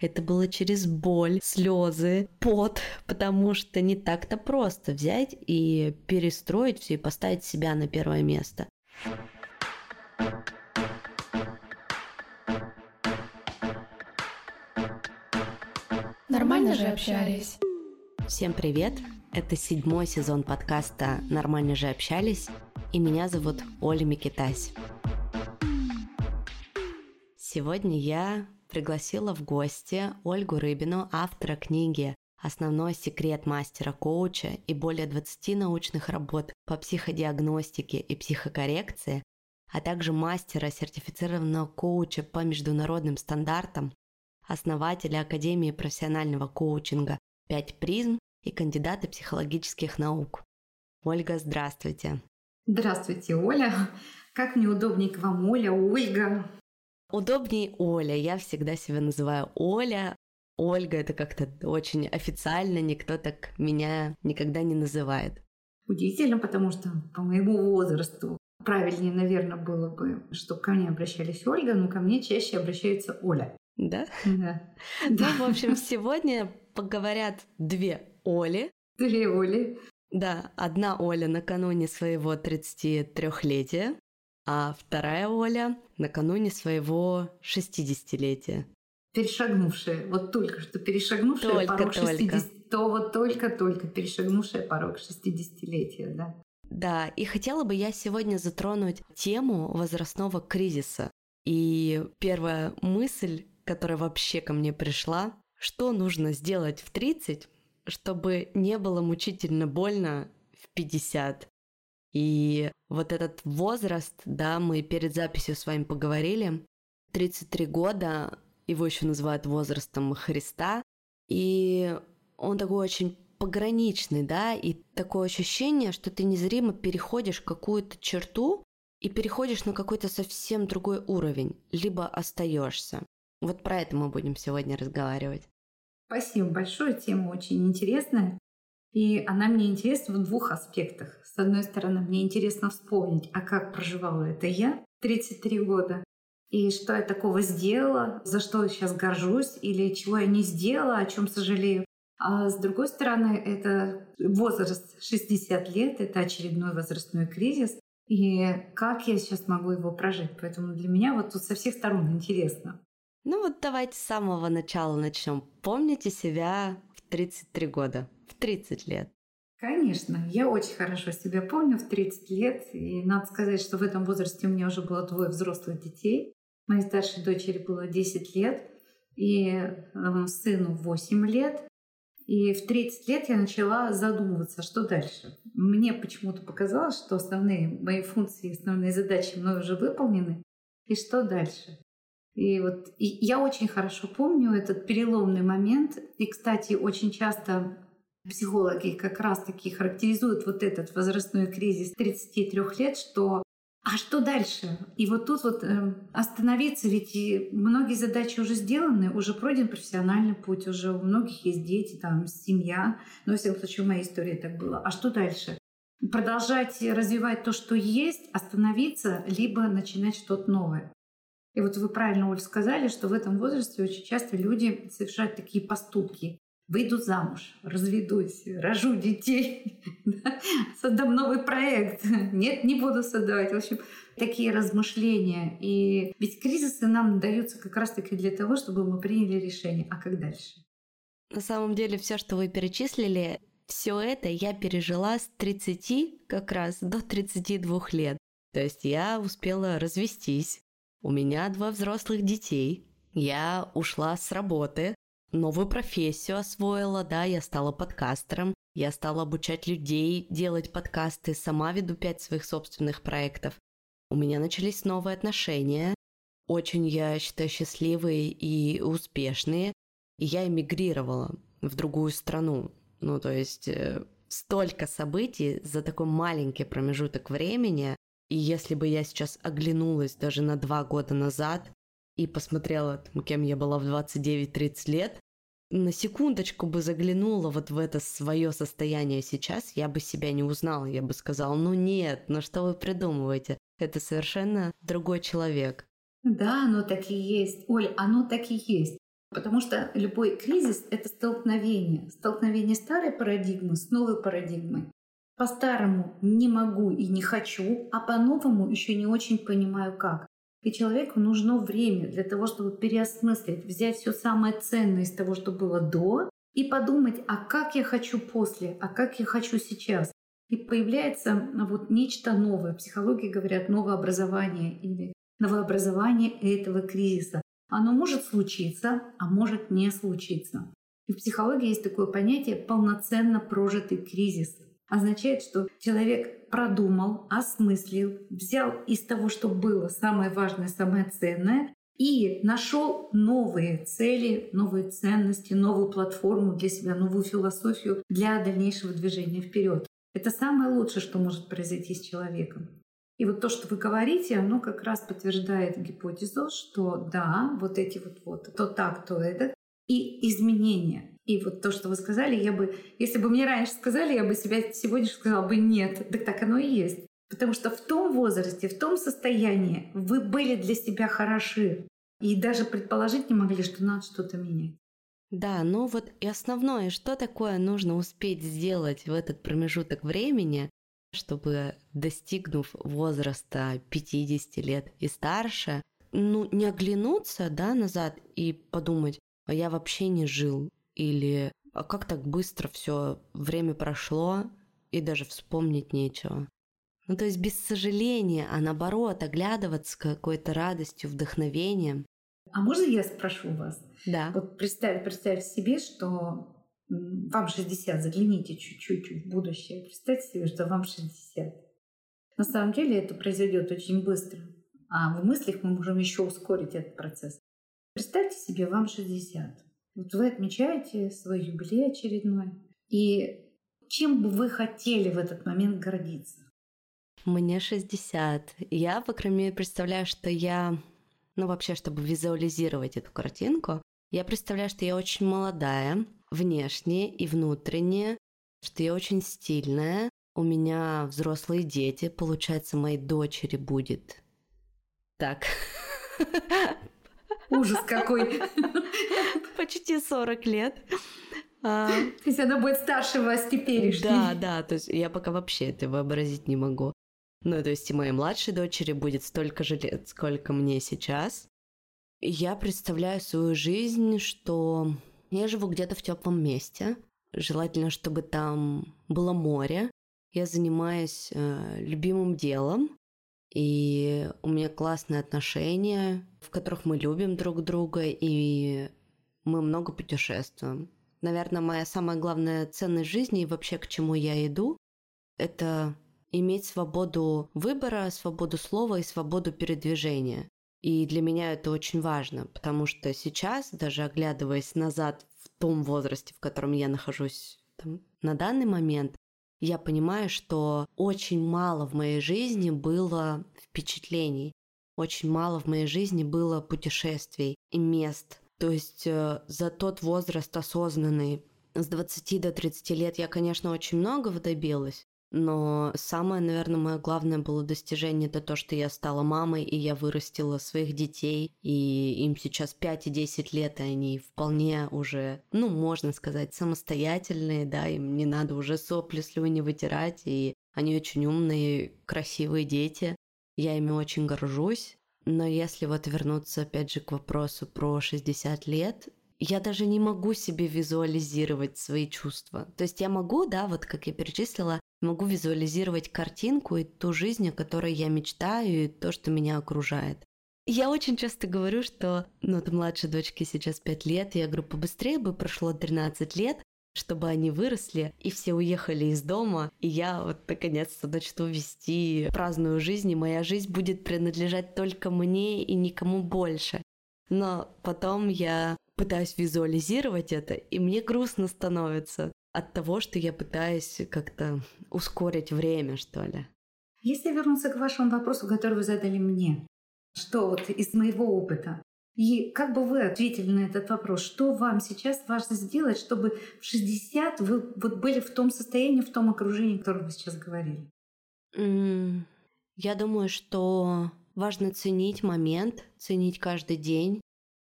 Это было через боль, слезы, пот, потому что не так-то просто взять и перестроить все и поставить себя на первое место. Нормально же общались. Всем привет! Это седьмой сезон подкаста «Нормально же общались», и меня зовут Оля Микитась. Сегодня я пригласила в гости Ольгу Рыбину, автора книги «Основной секрет мастера-коуча» и более 20 научных работ по психодиагностике и психокоррекции, а также мастера, сертифицированного коуча по международным стандартам, основателя Академии профессионального коучинга «Пять призм» и кандидата психологических наук. Ольга, здравствуйте. Здравствуйте, Оля. Как мне удобнее к вам, Оля, Ольга. Удобнее Оля. Я всегда себя называю Оля. Ольга это как-то очень официально, никто так меня никогда не называет. Удивительно, потому что по моему возрасту правильнее, наверное, было бы, чтобы ко мне обращались Ольга, но ко мне чаще обращается Оля. Да? Да. Ну, в общем, сегодня поговорят две Оли. Две Оли. Да, одна Оля накануне своего 33-летия, а вторая Оля накануне своего 60-летия. Перешагнувшая, вот только что перешагнувшая только, порог только. 60 то вот только-только перешагнувшая порог 60-летия, да. Да, и хотела бы я сегодня затронуть тему возрастного кризиса. И первая мысль, которая вообще ко мне пришла, что нужно сделать в 30, чтобы не было мучительно больно в 50. И вот этот возраст, да, мы перед записью с вами поговорили, 33 года, его еще называют возрастом Христа, и он такой очень пограничный, да, и такое ощущение, что ты незримо переходишь какую-то черту и переходишь на какой-то совсем другой уровень, либо остаешься. Вот про это мы будем сегодня разговаривать. Спасибо большое, тема очень интересная. И она мне интересна в двух аспектах. С одной стороны, мне интересно вспомнить, а как проживала это я 33 года, и что я такого сделала, за что я сейчас горжусь, или чего я не сделала, о чем сожалею. А с другой стороны, это возраст 60 лет, это очередной возрастной кризис. И как я сейчас могу его прожить? Поэтому для меня вот тут со всех сторон интересно. Ну вот давайте с самого начала начнем. Помните себя 33 года? в 30 лет? Конечно, я очень хорошо себя помню в 30 лет. И надо сказать, что в этом возрасте у меня уже было двое взрослых детей. Моей старшей дочери было 10 лет, и э, сыну 8 лет. И в 30 лет я начала задумываться, что дальше. Мне почему-то показалось, что основные мои функции, основные задачи мной уже выполнены. И что дальше? И вот и я очень хорошо помню этот переломный момент. И, кстати, очень часто Психологи как раз-таки характеризуют вот этот возрастной кризис 33 лет, что а что дальше? И вот тут вот э, остановиться, ведь многие задачи уже сделаны, уже пройден профессиональный путь, уже у многих есть дети, там семья. Но, во всяком случае, в моей истории так было. А что дальше? Продолжать развивать то, что есть, остановиться, либо начинать что-то новое. И вот вы правильно, Оль, сказали, что в этом возрасте очень часто люди совершают такие поступки выйду замуж, разведусь, рожу детей, создам новый проект. Нет, не буду создавать. В общем, такие размышления. И ведь кризисы нам даются как раз-таки для того, чтобы мы приняли решение. А как дальше? На самом деле, все, что вы перечислили, все это я пережила с 30 как раз до 32 лет. То есть я успела развестись, у меня два взрослых детей, я ушла с работы, новую профессию освоила, да, я стала подкастером, я стала обучать людей делать подкасты, сама веду пять своих собственных проектов. У меня начались новые отношения, очень, я считаю, счастливые и успешные, и я эмигрировала в другую страну. Ну, то есть э, столько событий за такой маленький промежуток времени, и если бы я сейчас оглянулась даже на два года назад, и посмотрела, кем я была в 29-30 лет, на секундочку бы заглянула вот в это свое состояние сейчас, я бы себя не узнала, я бы сказала, ну нет, ну что вы придумываете, это совершенно другой человек. Да, оно так и есть. Оль, оно так и есть. Потому что любой кризис — это столкновение. Столкновение старой парадигмы с новой парадигмой. По-старому не могу и не хочу, а по-новому еще не очень понимаю как. И человеку нужно время для того, чтобы переосмыслить, взять все самое ценное из того, что было до, и подумать, а как я хочу после, а как я хочу сейчас. И появляется вот нечто новое. Психологи говорят новообразование или новообразование этого кризиса. Оно может случиться, а может не случиться. И в психологии есть такое понятие полноценно прожитый кризис. Означает, что человек продумал, осмыслил, взял из того, что было самое важное, самое ценное, и нашел новые цели, новые ценности, новую платформу для себя, новую философию для дальнейшего движения вперед. Это самое лучшее, что может произойти с человеком. И вот то, что вы говорите, оно как раз подтверждает гипотезу, что да, вот эти вот, вот то так, то это, и изменения. И вот то, что вы сказали, я бы, если бы мне раньше сказали, я бы себя сегодня сказала бы нет. Так так оно и есть. Потому что в том возрасте, в том состоянии вы были для себя хороши. И даже предположить не могли, что надо что-то менять. Да, ну вот и основное, что такое нужно успеть сделать в этот промежуток времени, чтобы, достигнув возраста 50 лет и старше, ну, не оглянуться, да, назад и подумать, а я вообще не жил, или а как так быстро все время прошло, и даже вспомнить нечего. Ну, то есть без сожаления, а наоборот, оглядываться какой-то радостью, вдохновением. А можно я спрошу вас? Да. Вот представь, представь себе, что вам 60, загляните чуть-чуть в будущее, представьте себе, что вам 60. На самом деле это произойдет очень быстро, а в мыслях мы можем еще ускорить этот процесс. Представьте себе, вам 60. Вот вы отмечаете свой юбилей очередной. И чем бы вы хотели в этот момент гордиться? Мне 60. Я, по крайней мере, представляю, что я... Ну, вообще, чтобы визуализировать эту картинку, я представляю, что я очень молодая, внешне и внутренне, что я очень стильная, у меня взрослые дети, получается, моей дочери будет. Так. Ужас какой. Почти 40 лет. А, то есть она будет старше вас теперь. Да, да, то есть я пока вообще это вообразить не могу. Ну, то есть и моей младшей дочери будет столько же лет, сколько мне сейчас. Я представляю свою жизнь, что я живу где-то в теплом месте. Желательно, чтобы там было море. Я занимаюсь э, любимым делом. И у меня классные отношения, в которых мы любим друг друга, и мы много путешествуем. Наверное, моя самая главная ценность жизни и вообще к чему я иду, это иметь свободу выбора, свободу слова и свободу передвижения. И для меня это очень важно, потому что сейчас, даже оглядываясь назад в том возрасте, в котором я нахожусь там, на данный момент, я понимаю, что очень мало в моей жизни было впечатлений, очень мало в моей жизни было путешествий и мест. То есть э, за тот возраст осознанный, с 20 до 30 лет я, конечно, очень многого добилась, но самое, наверное, мое главное было достижение это то, что я стала мамой, и я вырастила своих детей, и им сейчас 5 и 10 лет, и они вполне уже, ну, можно сказать, самостоятельные, да, им не надо уже сопли, слюни вытирать, и они очень умные, красивые дети. Я ими очень горжусь. Но если вот вернуться опять же к вопросу про 60 лет, я даже не могу себе визуализировать свои чувства. То есть я могу, да, вот как я перечислила, могу визуализировать картинку и ту жизнь, о которой я мечтаю, и то, что меня окружает. Я очень часто говорю, что, ну, вот младшей дочке сейчас 5 лет, я говорю, побыстрее бы прошло 13 лет, чтобы они выросли и все уехали из дома, и я вот наконец-то начну вести праздную жизнь, и моя жизнь будет принадлежать только мне и никому больше. Но потом я пытаюсь визуализировать это, и мне грустно становится от того, что я пытаюсь как-то ускорить время, что ли. Если вернуться к вашему вопросу, который вы задали мне, что вот из моего опыта, и как бы вы ответили на этот вопрос, что вам сейчас важно сделать, чтобы в 60 вы вот были в том состоянии, в том окружении, о котором вы сейчас говорили? Mm, я думаю, что важно ценить момент, ценить каждый день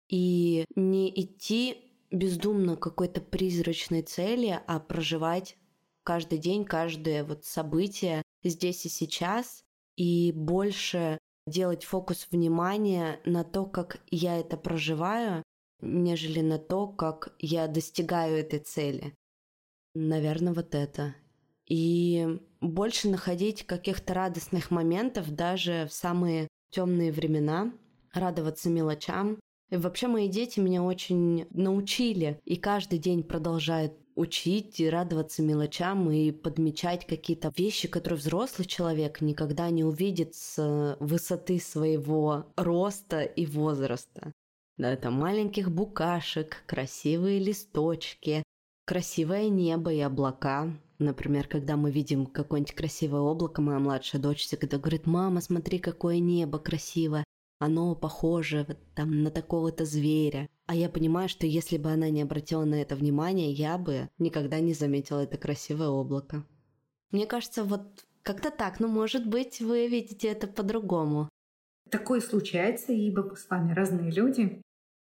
и не идти бездумно какой-то призрачной цели, а проживать каждый день, каждое вот событие здесь и сейчас, и больше делать фокус внимания на то, как я это проживаю, нежели на то, как я достигаю этой цели. Наверное, вот это. И больше находить каких-то радостных моментов даже в самые темные времена, радоваться мелочам. И вообще мои дети меня очень научили и каждый день продолжают учить и радоваться мелочам и подмечать какие-то вещи, которые взрослый человек никогда не увидит с высоты своего роста и возраста. Да, это маленьких букашек, красивые листочки, красивое небо и облака. Например, когда мы видим какое-нибудь красивое облако, моя младшая дочь всегда говорит, «Мама, смотри, какое небо красивое, оно похоже вот, там, на такого-то зверя». А я понимаю, что если бы она не обратила на это внимание, я бы никогда не заметила это красивое облако. Мне кажется, вот как-то так, но может быть вы видите это по-другому. Такое случается, ибо с вами разные люди.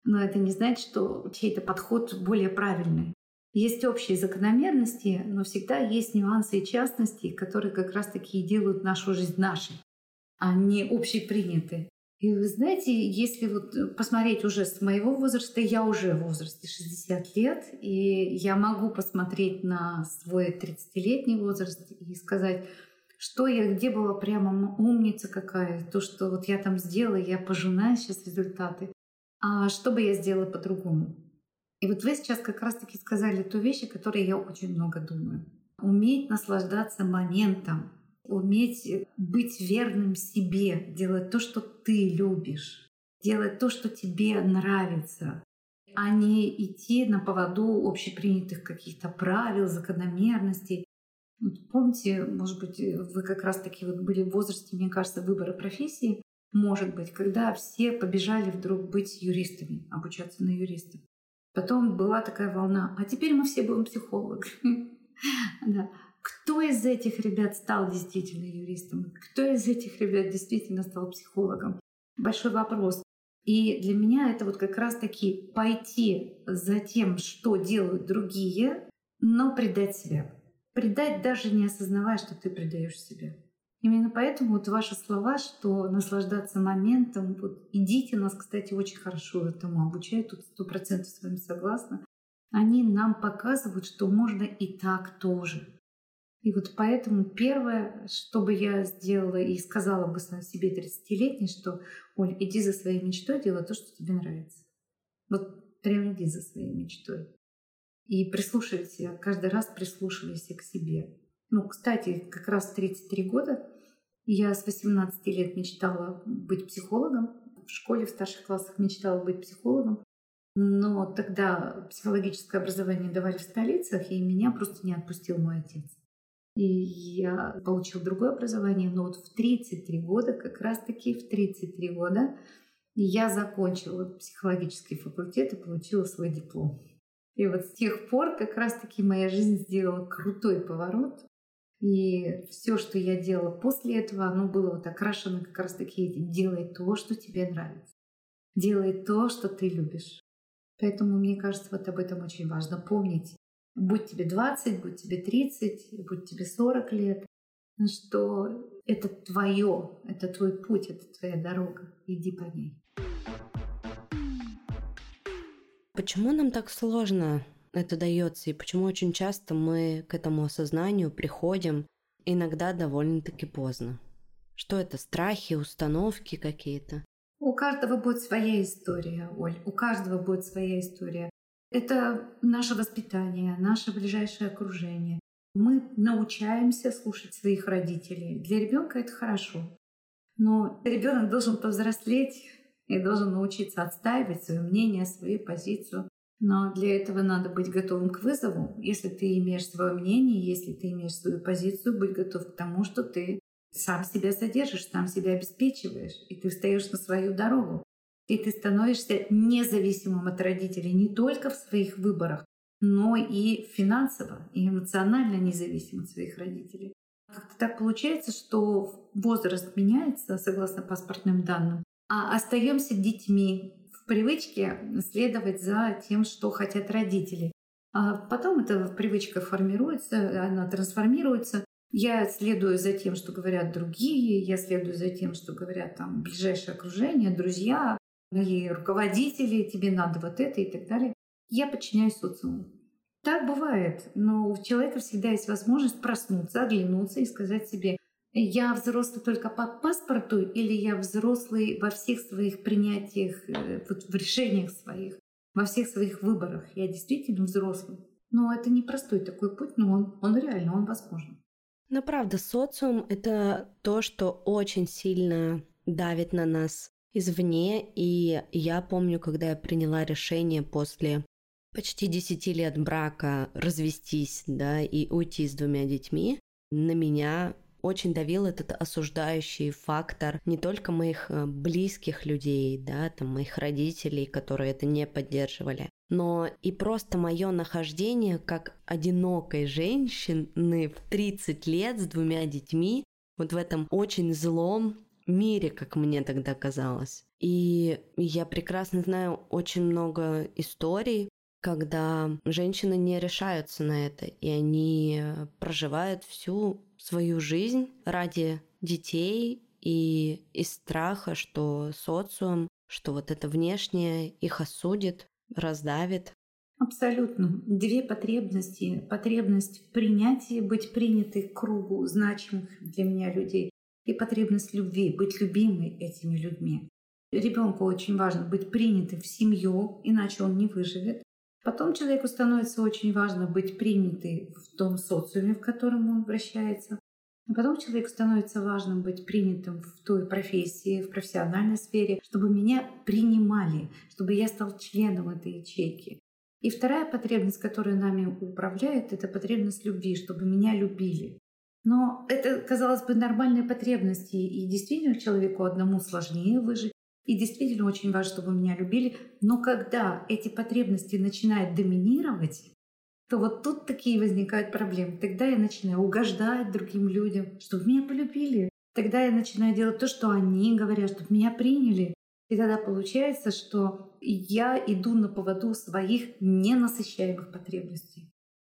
Но это не значит, что чей-то подход более правильный. Есть общие закономерности, но всегда есть нюансы и частности, которые как раз-таки делают нашу жизнь нашей, а не общепринятые. И вы знаете, если вот посмотреть уже с моего возраста, я уже в возрасте 60 лет, и я могу посмотреть на свой 30-летний возраст и сказать, что я, где была прямо умница какая, то, что вот я там сделала, я пожинаю сейчас результаты, а что бы я сделала по-другому. И вот вы сейчас как раз-таки сказали ту вещь, о которой я очень много думаю. Уметь наслаждаться моментом, уметь быть верным себе, делать то, что ты любишь, делать то, что тебе нравится, а не идти на поводу общепринятых каких-то правил, закономерностей. Вот помните, может быть, вы как раз-таки вот были в возрасте, мне кажется, выбора профессии, может быть, когда все побежали вдруг быть юристами, обучаться на юристов. Потом была такая волна, а теперь мы все будем психологами. да. Кто из этих ребят стал действительно юристом? Кто из этих ребят действительно стал психологом? Большой вопрос. И для меня это вот как раз-таки пойти за тем, что делают другие, но предать себя. Предать даже не осознавая, что ты предаешь себя. Именно поэтому вот ваши слова, что наслаждаться моментом, вот идите, нас, кстати, очень хорошо этому обучают, тут сто процентов с вами согласна, они нам показывают, что можно и так тоже. И вот поэтому первое, что бы я сделала и сказала бы себе 30-летней, что, Оль, иди за своей мечтой, делай то, что тебе нравится. Вот прям иди за своей мечтой. И прислушивайся, каждый раз прислушивайся к себе. Ну, кстати, как раз 33 года я с 18 лет мечтала быть психологом. В школе в старших классах мечтала быть психологом. Но тогда психологическое образование давали в столицах, и меня просто не отпустил мой отец. И я получила другое образование, но вот в 33 года, как раз-таки в 33 года, я закончила психологический факультет и получила свой диплом. И вот с тех пор как раз-таки моя жизнь сделала крутой поворот. И все, что я делала после этого, оно было вот окрашено как раз таки этим. Делай то, что тебе нравится. Делай то, что ты любишь. Поэтому, мне кажется, вот об этом очень важно помнить. Будь тебе 20, будь тебе 30, будь тебе 40 лет, что это твое, это твой путь, это твоя дорога. Иди по ней. Почему нам так сложно это дается, и почему очень часто мы к этому осознанию приходим иногда довольно-таки поздно. Что это, страхи, установки какие-то? У каждого будет своя история, Оль, у каждого будет своя история. Это наше воспитание, наше ближайшее окружение. Мы научаемся слушать своих родителей. Для ребенка это хорошо. Но ребенок должен повзрослеть и должен научиться отстаивать свое мнение, свою позицию. Но для этого надо быть готовым к вызову. Если ты имеешь свое мнение, если ты имеешь свою позицию, быть готов к тому, что ты сам себя содержишь, сам себя обеспечиваешь, и ты встаешь на свою дорогу. И ты становишься независимым от родителей не только в своих выборах, но и финансово, и эмоционально независим от своих родителей. Как-то так получается, что возраст меняется согласно паспортным данным, а остаемся детьми в привычке следовать за тем, что хотят родители. А потом эта привычка формируется, она трансформируется. Я следую за тем, что говорят другие, я следую за тем, что говорят там ближайшее окружение, друзья, мои руководители, тебе надо вот это и так далее. Я подчиняюсь социуму. Так бывает, но у человека всегда есть возможность проснуться, оглянуться и сказать себе, я взрослый только по паспорту или я взрослый во всех своих принятиях, э, вот в решениях своих, во всех своих выборах. Я действительно взрослый. Но это не простой такой путь, но он, он реально, он возможен. Но правда, социум — это то, что очень сильно давит на нас извне. И я помню, когда я приняла решение после почти 10 лет брака развестись, да, и уйти с двумя детьми, на меня очень давил этот осуждающий фактор не только моих э, близких людей, да, там моих родителей, которые это не поддерживали, но и просто мое нахождение как одинокой женщины в 30 лет с двумя детьми вот в этом очень злом мире, как мне тогда казалось. И я прекрасно знаю очень много историй, когда женщины не решаются на это, и они проживают всю свою жизнь ради детей и из страха, что социум, что вот это внешнее их осудит, раздавит. Абсолютно. Две потребности. Потребность в принятии, быть принятой к кругу значимых для меня людей и потребность любви, быть любимой этими людьми. Ребенку очень важно быть принятым в семью, иначе он не выживет. Потом человеку становится очень важно быть принятым в том социуме, в котором он вращается. А потом человеку становится важным быть принятым в той профессии, в профессиональной сфере, чтобы меня принимали, чтобы я стал членом этой ячейки. И вторая потребность, которая нами управляет, это потребность любви, чтобы меня любили. Но это, казалось бы, нормальные потребности. И действительно человеку одному сложнее выжить, и действительно очень важно, чтобы меня любили. Но когда эти потребности начинают доминировать, то вот тут такие возникают проблемы. Тогда я начинаю угождать другим людям, чтобы меня полюбили. Тогда я начинаю делать то, что они говорят, чтобы меня приняли. И тогда получается, что я иду на поводу своих ненасыщаемых потребностей.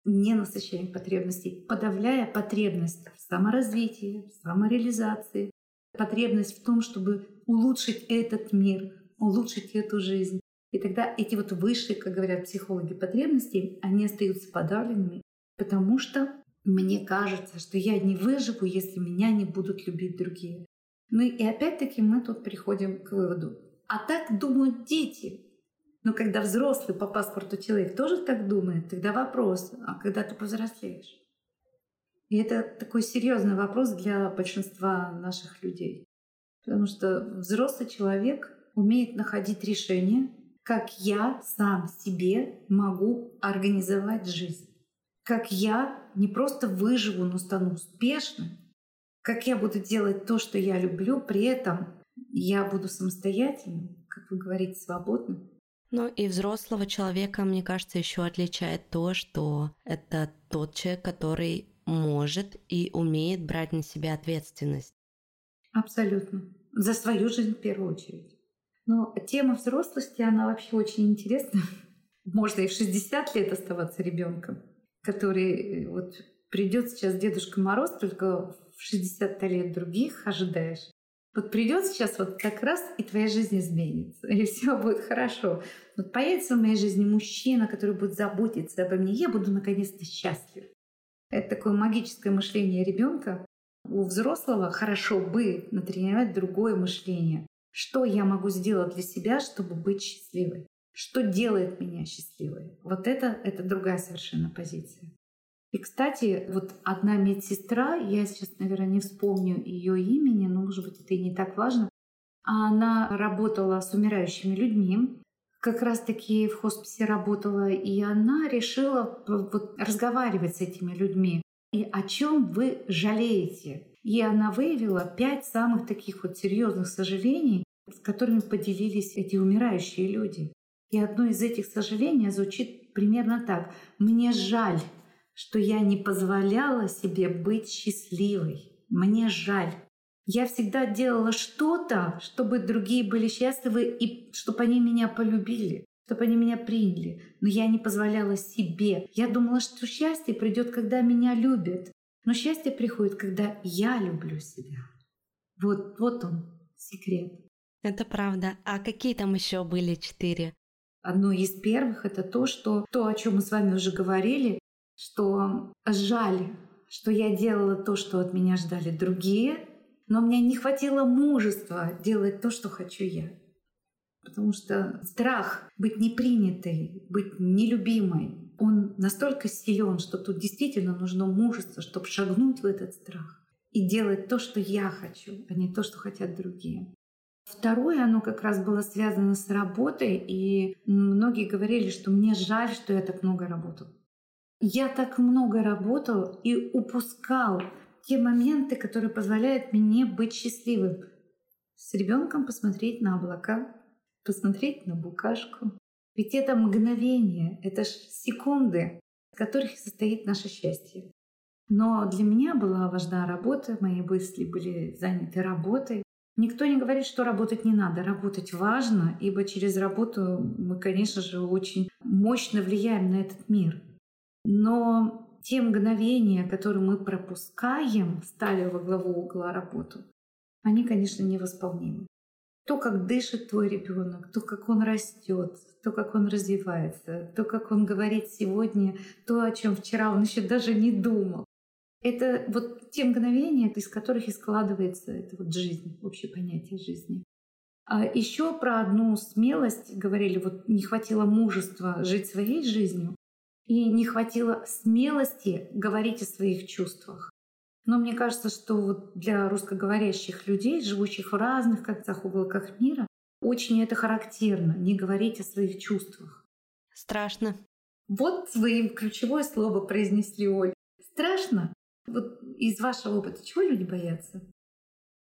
Ненасыщаемых потребностей, подавляя потребность в саморазвитии, в самореализации, потребность в том, чтобы улучшить этот мир, улучшить эту жизнь. И тогда эти вот высшие, как говорят психологи, потребности, они остаются подавленными, потому что мне кажется, что я не выживу, если меня не будут любить другие. Ну и опять-таки мы тут приходим к выводу. А так думают дети. Но когда взрослый по паспорту человек тоже так думает, тогда вопрос, а когда ты повзрослеешь? И это такой серьезный вопрос для большинства наших людей. Потому что взрослый человек умеет находить решения, как я сам себе могу организовать жизнь. Как я не просто выживу, но стану успешным. Как я буду делать то, что я люблю, при этом я буду самостоятельным, как вы говорите, свободным. Ну и взрослого человека, мне кажется, еще отличает то, что это тот человек, который может и умеет брать на себя ответственность. Абсолютно. За свою жизнь в первую очередь. Но тема взрослости, она вообще очень интересна. Можно и в 60 лет оставаться ребенком, который э, вот придет сейчас Дедушка Мороз, только в 60 лет других ожидаешь. Вот придет сейчас вот как раз, и твоя жизнь изменится, и все будет хорошо. Вот появится в моей жизни мужчина, который будет заботиться обо мне, я буду наконец-то счастлив. Это такое магическое мышление ребенка. У взрослого хорошо бы натренировать другое мышление. Что я могу сделать для себя, чтобы быть счастливой? Что делает меня счастливой? Вот это, это другая совершенно позиция. И, кстати, вот одна медсестра, я сейчас, наверное, не вспомню ее имени, но, может быть, это и не так важно, она работала с умирающими людьми, как раз-таки в хосписе работала, и она решила вот разговаривать с этими людьми. И о чем вы жалеете? И она выявила пять самых таких вот серьезных сожалений, с которыми поделились эти умирающие люди. И одно из этих сожалений звучит примерно так. Мне жаль, что я не позволяла себе быть счастливой. Мне жаль. Я всегда делала что-то, чтобы другие были счастливы и чтобы они меня полюбили, чтобы они меня приняли. Но я не позволяла себе. Я думала, что счастье придет, когда меня любят. Но счастье приходит, когда я люблю себя. Вот, вот он, секрет. Это правда. А какие там еще были четыре? Одно из первых это то, что то, о чем мы с вами уже говорили, что жаль, что я делала то, что от меня ждали другие, но мне не хватило мужества делать то, что хочу я. Потому что страх быть непринятой, быть нелюбимой, он настолько силен, что тут действительно нужно мужество, чтобы шагнуть в этот страх и делать то, что я хочу, а не то, что хотят другие. Второе, оно как раз было связано с работой, и многие говорили, что мне жаль, что я так много работал. Я так много работал и упускал те моменты, которые позволяют мне быть счастливым. С ребенком посмотреть на облака, посмотреть на букашку. Ведь это мгновение, это секунды, в которых состоит наше счастье. Но для меня была важна работа, мои мысли были заняты работой. Никто не говорит, что работать не надо. Работать важно, ибо через работу мы, конечно же, очень мощно влияем на этот мир. Но те мгновения, которые мы пропускаем, стали во главу угла работу, они, конечно, невосполнимы. То, как дышит твой ребенок, то, как он растет, то, как он развивается, то, как он говорит сегодня, то, о чем вчера он еще даже не думал. Это вот те мгновения, из которых и складывается эта вот жизнь, общее понятие жизни. А еще про одну смелость говорили, вот не хватило мужества жить своей жизнью и не хватило смелости говорить о своих чувствах. Но мне кажется, что вот для русскоговорящих людей, живущих в разных концах уголках мира, очень это характерно, не говорить о своих чувствах. Страшно. Вот своим ключевое слово произнесли Оль. Страшно? Вот из вашего опыта чего люди боятся?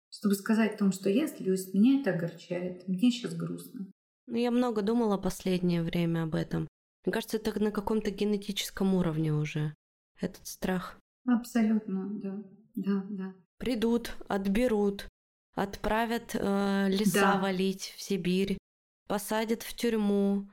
Чтобы сказать о том, что я злюсь, меня это огорчает, мне сейчас грустно. Ну, я много думала последнее время об этом. Мне кажется, это на каком-то генетическом уровне уже, этот страх. Абсолютно, да, да, да. Придут, отберут, отправят э, леса да. валить в Сибирь, посадят в тюрьму.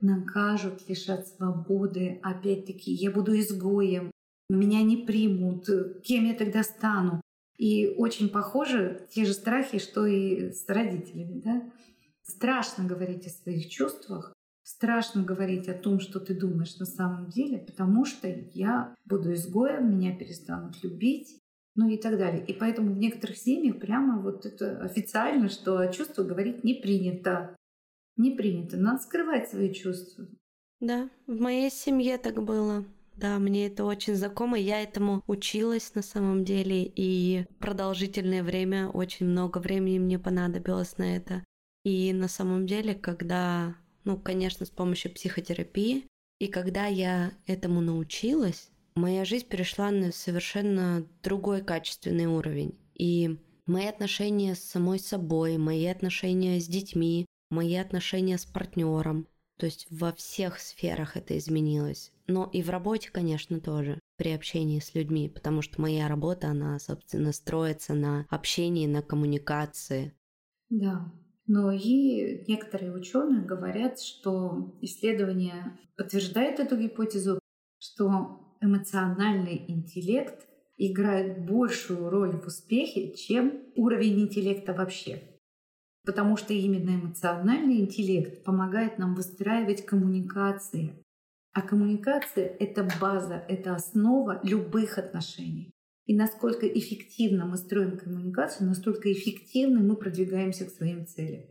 Накажут, лишат свободы. Опять-таки, я буду изгоем, меня не примут, кем я тогда стану? И очень похоже те же страхи, что и с родителями. Да? Страшно говорить о своих чувствах, Страшно говорить о том, что ты думаешь на самом деле, потому что я буду изгоем, меня перестанут любить, ну и так далее. И поэтому в некоторых семьях прямо вот это официально, что о чувствах говорить не принято. Не принято. Надо скрывать свои чувства. Да, в моей семье так было. Да, мне это очень знакомо. Я этому училась на самом деле, и продолжительное время, очень много времени мне понадобилось на это. И на самом деле, когда ну, конечно, с помощью психотерапии. И когда я этому научилась, моя жизнь перешла на совершенно другой качественный уровень. И мои отношения с самой собой, мои отношения с детьми, мои отношения с партнером, то есть во всех сферах это изменилось. Но и в работе, конечно, тоже при общении с людьми, потому что моя работа, она, собственно, строится на общении, на коммуникации. Да, но и некоторые ученые говорят, что исследование подтверждает эту гипотезу, что эмоциональный интеллект играет большую роль в успехе, чем уровень интеллекта вообще. Потому что именно эмоциональный интеллект помогает нам выстраивать коммуникации. А коммуникация — это база, это основа любых отношений. И насколько эффективно мы строим коммуникацию, настолько эффективно мы продвигаемся к своим целям.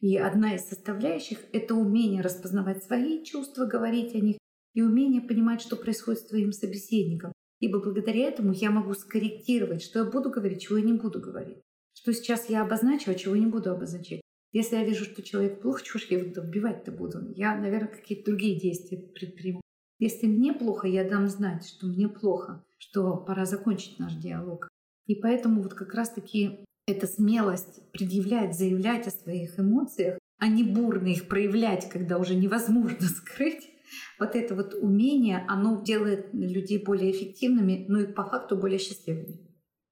И одна из составляющих — это умение распознавать свои чувства, говорить о них, и умение понимать, что происходит с твоим собеседником. Ибо благодаря этому я могу скорректировать, что я буду говорить, чего я не буду говорить. Что сейчас я обозначу, а чего не буду обозначать. Если я вижу, что человек плохо, чего ж я его вбивать-то буду? Я, наверное, какие-то другие действия предприму. Если мне плохо, я дам знать, что мне плохо что пора закончить наш диалог. И поэтому вот как раз-таки эта смелость предъявлять, заявлять о своих эмоциях, а не бурно их проявлять, когда уже невозможно скрыть, вот это вот умение, оно делает людей более эффективными, ну и по факту более счастливыми.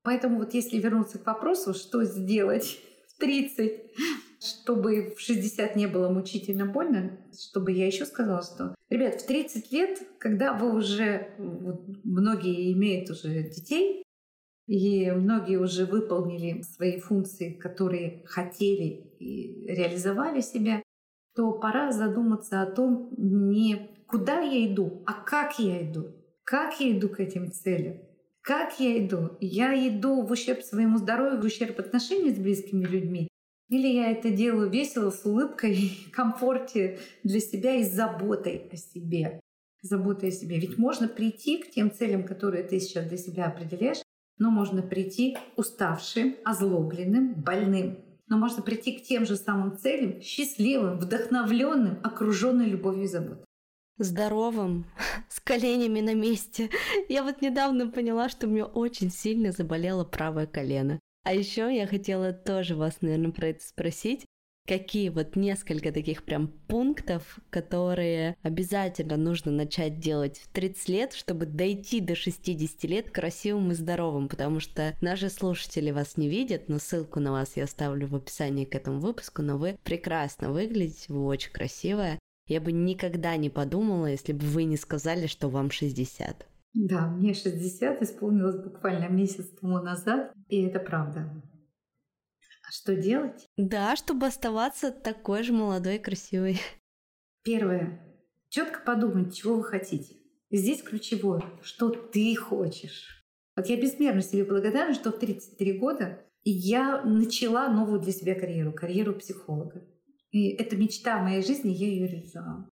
Поэтому вот если вернуться к вопросу, что сделать в 30, чтобы в 60 не было мучительно больно, чтобы я еще сказала, что, ребят, в 30 лет, когда вы уже, вот, многие имеют уже детей, и многие уже выполнили свои функции, которые хотели и реализовали себя, то пора задуматься о том, не куда я иду, а как я иду. Как я иду к этим целям. Как я иду? Я иду в ущерб своему здоровью, в ущерб отношений с близкими людьми? Или я это делаю весело, с улыбкой, комфорте для себя и заботой о себе? Заботой о себе. Ведь можно прийти к тем целям, которые ты сейчас для себя определяешь, но можно прийти уставшим, озлобленным, больным. Но можно прийти к тем же самым целям счастливым, вдохновленным, окруженным любовью и заботой здоровым, с коленями на месте. Я вот недавно поняла, что у меня очень сильно заболело правое колено. А еще я хотела тоже вас, наверное, про это спросить. Какие вот несколько таких прям пунктов, которые обязательно нужно начать делать в 30 лет, чтобы дойти до 60 лет красивым и здоровым, потому что наши слушатели вас не видят, но ссылку на вас я оставлю в описании к этому выпуску, но вы прекрасно выглядите, вы очень красивая. Я бы никогда не подумала, если бы вы не сказали, что вам 60. Да, мне 60 исполнилось буквально месяц тому назад, и это правда. А что делать? Да, чтобы оставаться такой же молодой и красивой. Первое. Четко подумать, чего вы хотите. Здесь ключевое, что ты хочешь. Вот я безмерно себе благодарна, что в 33 года я начала новую для себя карьеру, карьеру психолога. И это мечта моей жизни, я ее реализовала.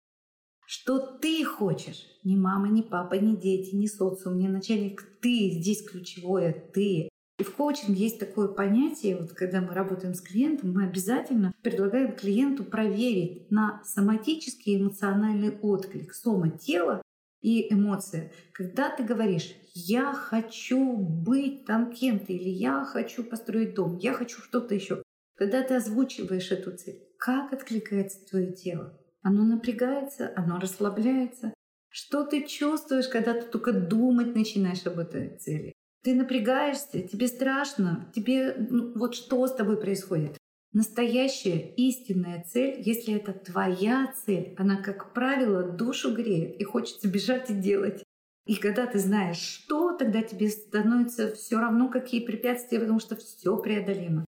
Что ты хочешь? Ни мама, ни папа, ни дети, ни социум, ни начальник. Ты. Здесь ключевое ты. И в коучинге есть такое понятие, вот когда мы работаем с клиентом, мы обязательно предлагаем клиенту проверить на соматический эмоциональный отклик, сома тела и эмоция. Когда ты говоришь «я хочу быть там кем-то» или «я хочу построить дом», «я хочу что-то еще», когда ты озвучиваешь эту цель, как откликается твое тело? Оно напрягается, оно расслабляется. Что ты чувствуешь, когда ты только думать начинаешь об этой цели? Ты напрягаешься, тебе страшно, тебе ну, вот что с тобой происходит? Настоящая истинная цель, если это твоя цель, она, как правило, душу греет и хочется бежать и делать. И когда ты знаешь, что, тогда тебе становится все равно, какие препятствия, потому что все преодолимо.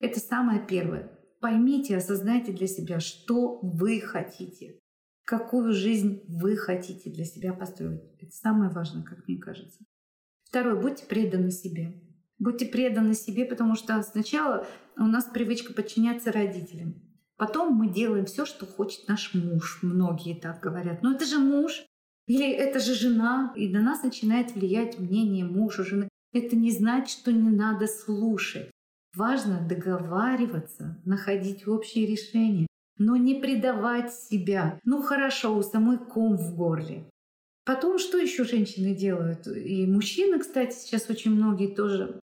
Это самое первое. Поймите, осознайте для себя, что вы хотите, какую жизнь вы хотите для себя построить. Это самое важное, как мне кажется. Второе, будьте преданы себе. Будьте преданы себе, потому что сначала у нас привычка подчиняться родителям. Потом мы делаем все, что хочет наш муж. Многие так говорят. Но это же муж. Или это же жена. И на нас начинает влиять мнение мужа, жены. Это не значит, что не надо слушать. Важно договариваться, находить общие решения, но не предавать себя. Ну хорошо, у самой ком в горле. Потом, что еще женщины делают? И мужчины, кстати, сейчас очень многие тоже.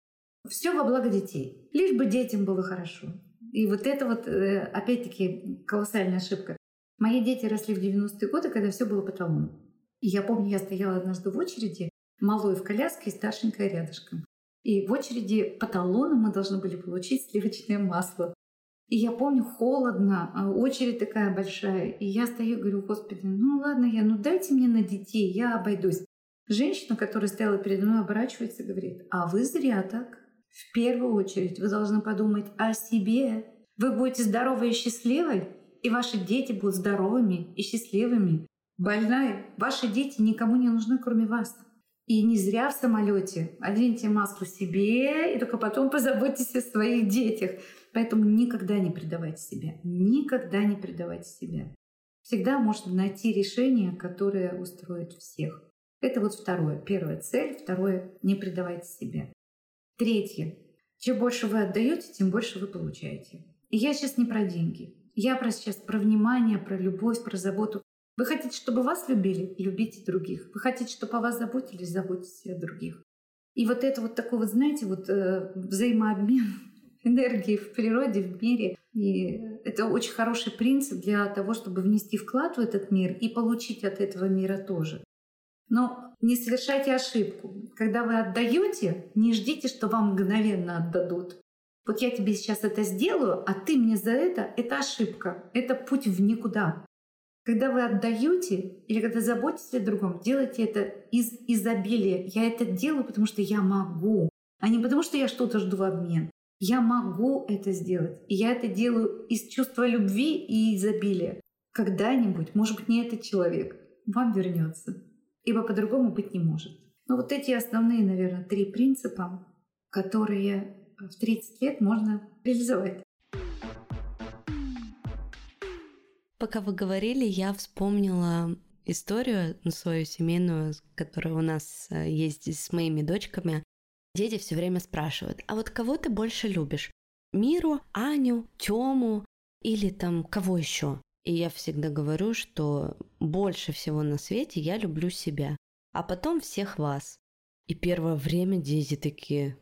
Все во благо детей. Лишь бы детям было хорошо. И вот это вот, э, опять-таки, колоссальная ошибка. Мои дети росли в 90-е годы, когда все было по талону. И я помню, я стояла однажды в очереди, малой в коляске и старшенькая рядышком. И в очереди по талону мы должны были получить сливочное масло. И я помню, холодно, а очередь такая большая. И я стою и говорю, господи, ну ладно я, ну дайте мне на детей, я обойдусь. Женщина, которая стояла передо мной, оборачивается и говорит, а вы зря так. В первую очередь вы должны подумать о себе. Вы будете здоровой и счастливой, и ваши дети будут здоровыми и счастливыми. Больная, ваши дети никому не нужны, кроме вас. И не зря в самолете. Оденьте маску себе, и только потом позаботьтесь о своих детях. Поэтому никогда не предавайте себя. Никогда не предавайте себя. Всегда можно найти решение, которое устроит всех. Это вот второе. Первая цель. Второе — не предавайте себя. Третье. Чем больше вы отдаете, тем больше вы получаете. И я сейчас не про деньги. Я про сейчас про внимание, про любовь, про заботу. Вы хотите, чтобы вас любили? Любите других. Вы хотите, чтобы о вас заботились? Заботьтесь о других. И вот это вот такой вот, знаете, вот э, взаимообмен энергии в природе, в мире. И это очень хороший принцип для того, чтобы внести вклад в этот мир и получить от этого мира тоже. Но не совершайте ошибку. Когда вы отдаете, не ждите, что вам мгновенно отдадут. Вот я тебе сейчас это сделаю, а ты мне за это — это ошибка, это путь в никуда. Когда вы отдаете или когда заботитесь о другом, делайте это из изобилия. Я это делаю, потому что я могу, а не потому что я что-то жду в обмен. Я могу это сделать. И я это делаю из чувства любви и изобилия. Когда-нибудь, может быть, не этот человек вам вернется ибо по-другому быть не может. Но вот эти основные, наверное, три принципа, которые в 30 лет можно реализовать. Пока вы говорили, я вспомнила историю ну, свою семейную, которая у нас э, есть с моими дочками. Дети все время спрашивают, а вот кого ты больше любишь? Миру, Аню, Тему или там кого еще? И я всегда говорю, что больше всего на свете я люблю себя, а потом всех вас. И первое время дети такие,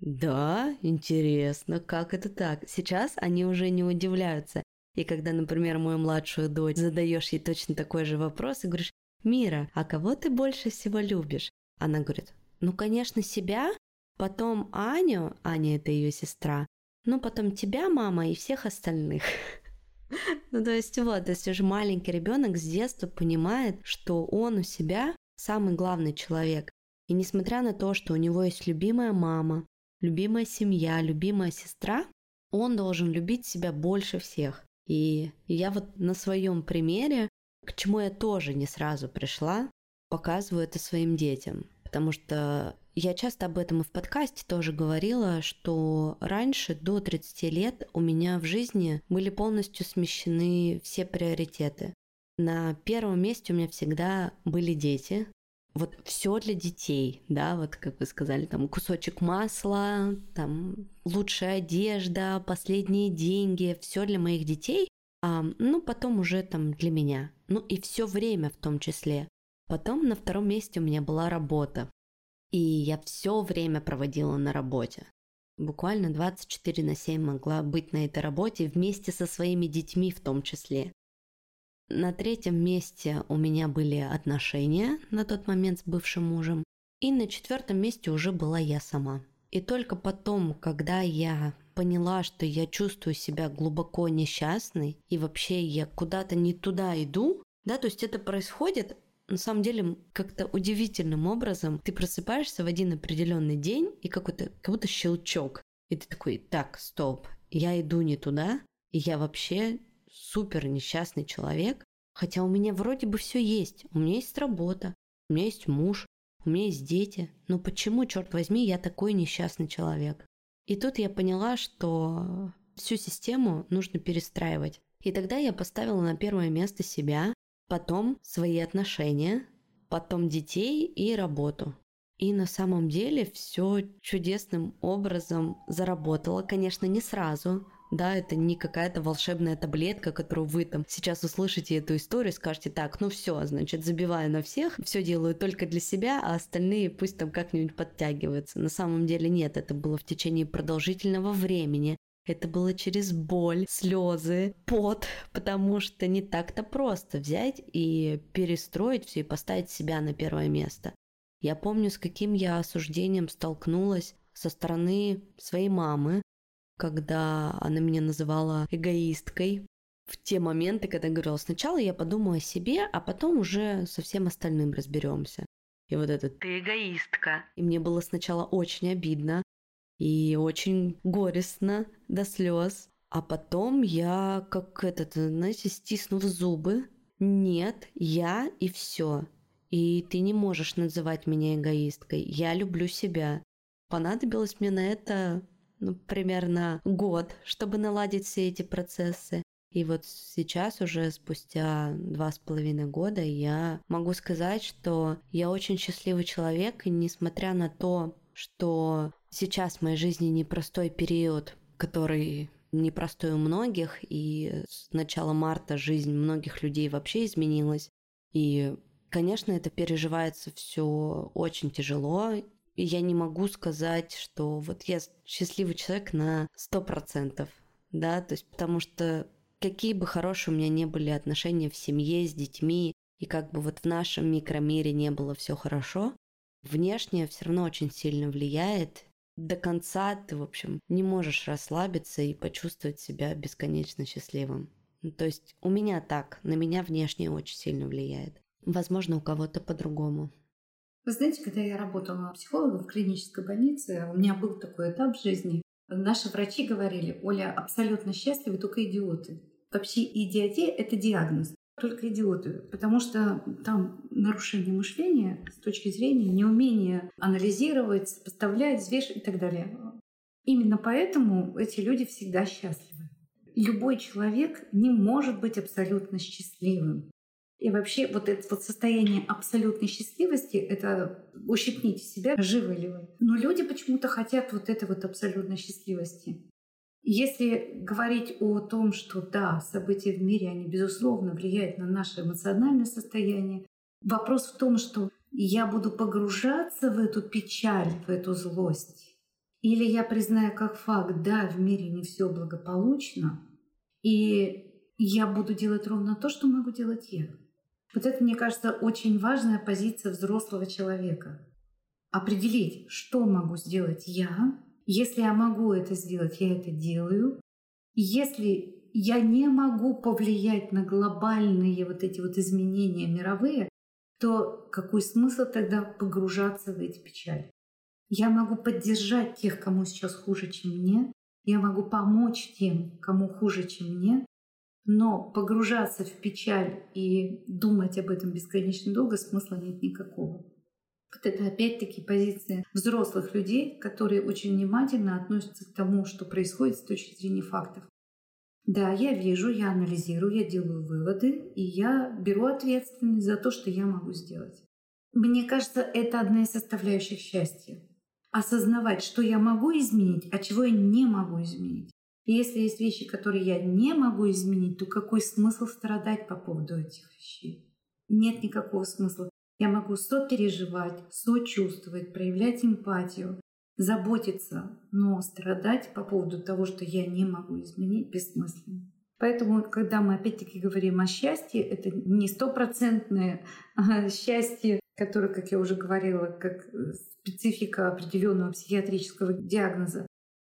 да, интересно, как это так? Сейчас они уже не удивляются. И когда, например, мою младшую дочь задаешь ей точно такой же вопрос и говоришь, Мира, а кого ты больше всего любишь? Она говорит, ну, конечно, себя, потом Аню, Аня это ее сестра, ну, потом тебя, мама, и всех остальных. Ну, то есть вот, есть уже маленький ребенок с детства понимает, что он у себя самый главный человек. И несмотря на то, что у него есть любимая мама, любимая семья, любимая сестра, он должен любить себя больше всех. И я вот на своем примере, к чему я тоже не сразу пришла, показываю это своим детям. Потому что я часто об этом и в подкасте тоже говорила, что раньше, до 30 лет, у меня в жизни были полностью смещены все приоритеты. На первом месте у меня всегда были дети. Вот все для детей, да, вот как вы сказали, там кусочек масла, там лучшая одежда, последние деньги, все для моих детей, а, ну потом уже там для меня, ну и все время в том числе. Потом на втором месте у меня была работа. И я все время проводила на работе. Буквально 24 на 7 могла быть на этой работе вместе со своими детьми в том числе. На третьем месте у меня были отношения на тот момент с бывшим мужем. И на четвертом месте уже была я сама. И только потом, когда я поняла, что я чувствую себя глубоко несчастной и вообще я куда-то не туда иду, да, то есть это происходит на самом деле как-то удивительным образом ты просыпаешься в один определенный день и какой-то как будто щелчок. И ты такой, так, стоп, я иду не туда, и я вообще супер несчастный человек, хотя у меня вроде бы все есть. У меня есть работа, у меня есть муж, у меня есть дети. Но почему, черт возьми, я такой несчастный человек? И тут я поняла, что всю систему нужно перестраивать. И тогда я поставила на первое место себя, потом свои отношения, потом детей и работу. И на самом деле все чудесным образом заработало, конечно, не сразу, да, это не какая-то волшебная таблетка, которую вы там сейчас услышите эту историю, скажете так, ну все, значит, забиваю на всех, все делаю только для себя, а остальные пусть там как-нибудь подтягиваются. На самом деле нет, это было в течение продолжительного времени. Это было через боль, слезы, пот, потому что не так-то просто взять и перестроить все и поставить себя на первое место. Я помню, с каким я осуждением столкнулась со стороны своей мамы, когда она меня называла эгоисткой. В те моменты, когда я говорила, сначала я подумаю о себе, а потом уже со всем остальным разберемся. И вот это «ты эгоистка». И мне было сначала очень обидно, и очень горестно до слез. А потом я, как этот, знаете, стиснув зубы, нет, я и все. И ты не можешь называть меня эгоисткой. Я люблю себя. Понадобилось мне на это ну, примерно год, чтобы наладить все эти процессы. И вот сейчас уже спустя два с половиной года я могу сказать, что я очень счастливый человек, и несмотря на то, что сейчас в моей жизни непростой период, который непростой у многих, и с начала марта жизнь многих людей вообще изменилась. И, конечно, это переживается все очень тяжело. И я не могу сказать, что вот я счастливый человек на сто процентов, да, то есть потому что какие бы хорошие у меня не были отношения в семье, с детьми, И как бы вот в нашем микромире не было все хорошо, внешнее все равно очень сильно влияет. До конца ты, в общем, не можешь расслабиться и почувствовать себя бесконечно счастливым. Ну, то есть у меня так, на меня внешнее очень сильно влияет. Возможно, у кого-то по-другому. Вы знаете, когда я работала психологом в клинической больнице, у меня был такой этап в жизни. Наши врачи говорили, Оля, абсолютно счастливы только идиоты. Вообще идиотия — это диагноз, только идиоты, потому что там нарушение мышления с точки зрения неумения анализировать, сопоставлять, взвешивать и так далее. Именно поэтому эти люди всегда счастливы. Любой человек не может быть абсолютно счастливым. И вообще вот это вот состояние абсолютной счастливости — это ущипните себя, живы ли вы. Но люди почему-то хотят вот этой вот абсолютной счастливости. Если говорить о том, что да, события в мире, они безусловно влияют на наше эмоциональное состояние, вопрос в том, что я буду погружаться в эту печаль, в эту злость, или я признаю как факт, да, в мире не все благополучно, и я буду делать ровно то, что могу делать я. Вот это, мне кажется, очень важная позиция взрослого человека. Определить, что могу сделать я. Если я могу это сделать, я это делаю. Если я не могу повлиять на глобальные вот эти вот изменения мировые, то какой смысл тогда погружаться в эти печали? Я могу поддержать тех, кому сейчас хуже, чем мне. Я могу помочь тем, кому хуже, чем мне. Но погружаться в печаль и думать об этом бесконечно долго смысла нет никакого. Вот это опять-таки позиция взрослых людей, которые очень внимательно относятся к тому, что происходит с точки зрения фактов. Да, я вижу, я анализирую, я делаю выводы, и я беру ответственность за то, что я могу сделать. Мне кажется, это одна из составляющих счастья. Осознавать, что я могу изменить, а чего я не могу изменить. Если есть вещи, которые я не могу изменить, то какой смысл страдать по поводу этих вещей? Нет никакого смысла. Я могу сопереживать, сочувствовать, проявлять эмпатию, заботиться, но страдать по поводу того, что я не могу изменить, бессмысленно. Поэтому, когда мы опять-таки говорим о счастье, это не стопроцентное а счастье, которое, как я уже говорила, как специфика определенного психиатрического диагноза.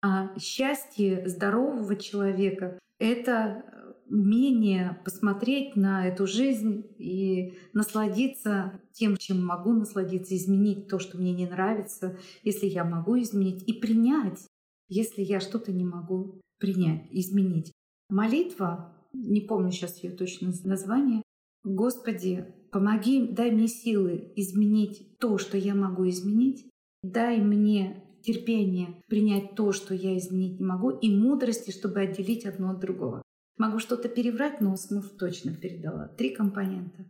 А счастье здорового человека — это умение посмотреть на эту жизнь и насладиться тем, чем могу насладиться, изменить то, что мне не нравится, если я могу изменить, и принять, если я что-то не могу принять, изменить. Молитва, не помню сейчас ее точно название, Господи, помоги, дай мне силы изменить то, что я могу изменить, дай мне терпение принять то, что я изменить не могу, и мудрости, чтобы отделить одно от другого. Могу что-то переврать, но смысл точно передала. Три компонента.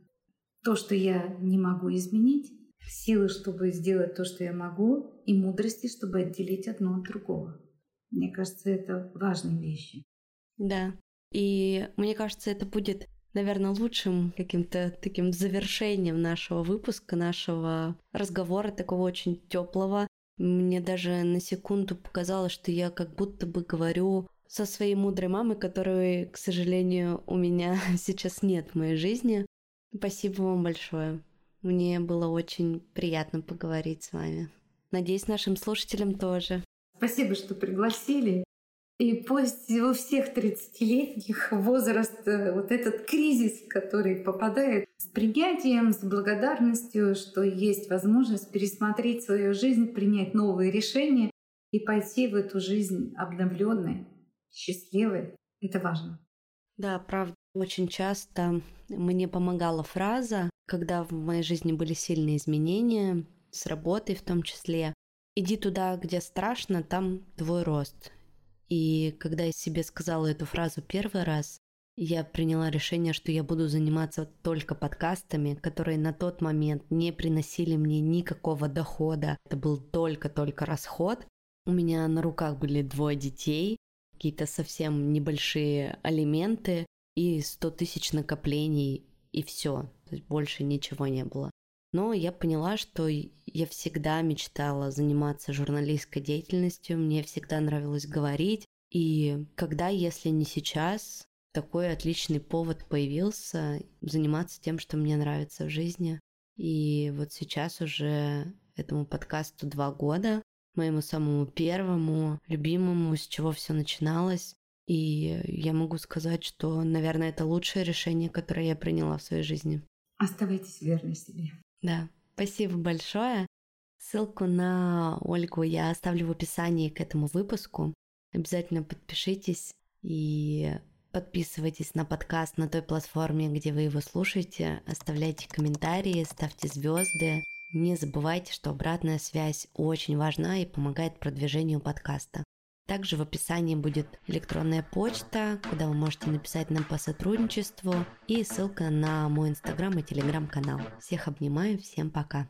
То, что я не могу изменить, силы, чтобы сделать то, что я могу, и мудрости, чтобы отделить одно от другого. Мне кажется, это важные вещи. Да. И мне кажется, это будет, наверное, лучшим каким-то таким завершением нашего выпуска, нашего разговора, такого очень теплого, мне даже на секунду показалось, что я как будто бы говорю со своей мудрой мамой, которой, к сожалению, у меня сейчас нет в моей жизни. Спасибо вам большое. Мне было очень приятно поговорить с вами. Надеюсь, нашим слушателям тоже. Спасибо, что пригласили. И пусть у всех 30-летних возраст, э, вот этот кризис, который попадает с принятием, с благодарностью, что есть возможность пересмотреть свою жизнь, принять новые решения и пойти в эту жизнь обновленной, счастливой. Это важно. Да, правда. Очень часто мне помогала фраза, когда в моей жизни были сильные изменения, с работой в том числе. Иди туда, где страшно, там твой рост. И когда я себе сказала эту фразу первый раз, я приняла решение, что я буду заниматься только подкастами, которые на тот момент не приносили мне никакого дохода. Это был только-только расход. У меня на руках были двое детей, какие-то совсем небольшие алименты и 100 тысяч накоплений, и все. То есть больше ничего не было. Но я поняла, что я всегда мечтала заниматься журналистской деятельностью, мне всегда нравилось говорить. И когда, если не сейчас, такой отличный повод появился заниматься тем, что мне нравится в жизни. И вот сейчас уже этому подкасту два года, моему самому первому, любимому, с чего все начиналось. И я могу сказать, что, наверное, это лучшее решение, которое я приняла в своей жизни. Оставайтесь верны себе. Да, спасибо большое. Ссылку на Ольгу я оставлю в описании к этому выпуску. Обязательно подпишитесь и подписывайтесь на подкаст на той платформе, где вы его слушаете. Оставляйте комментарии, ставьте звезды. Не забывайте, что обратная связь очень важна и помогает продвижению подкаста. Также в описании будет электронная почта, куда вы можете написать нам по сотрудничеству и ссылка на мой инстаграм и телеграм канал. Всех обнимаю, всем пока.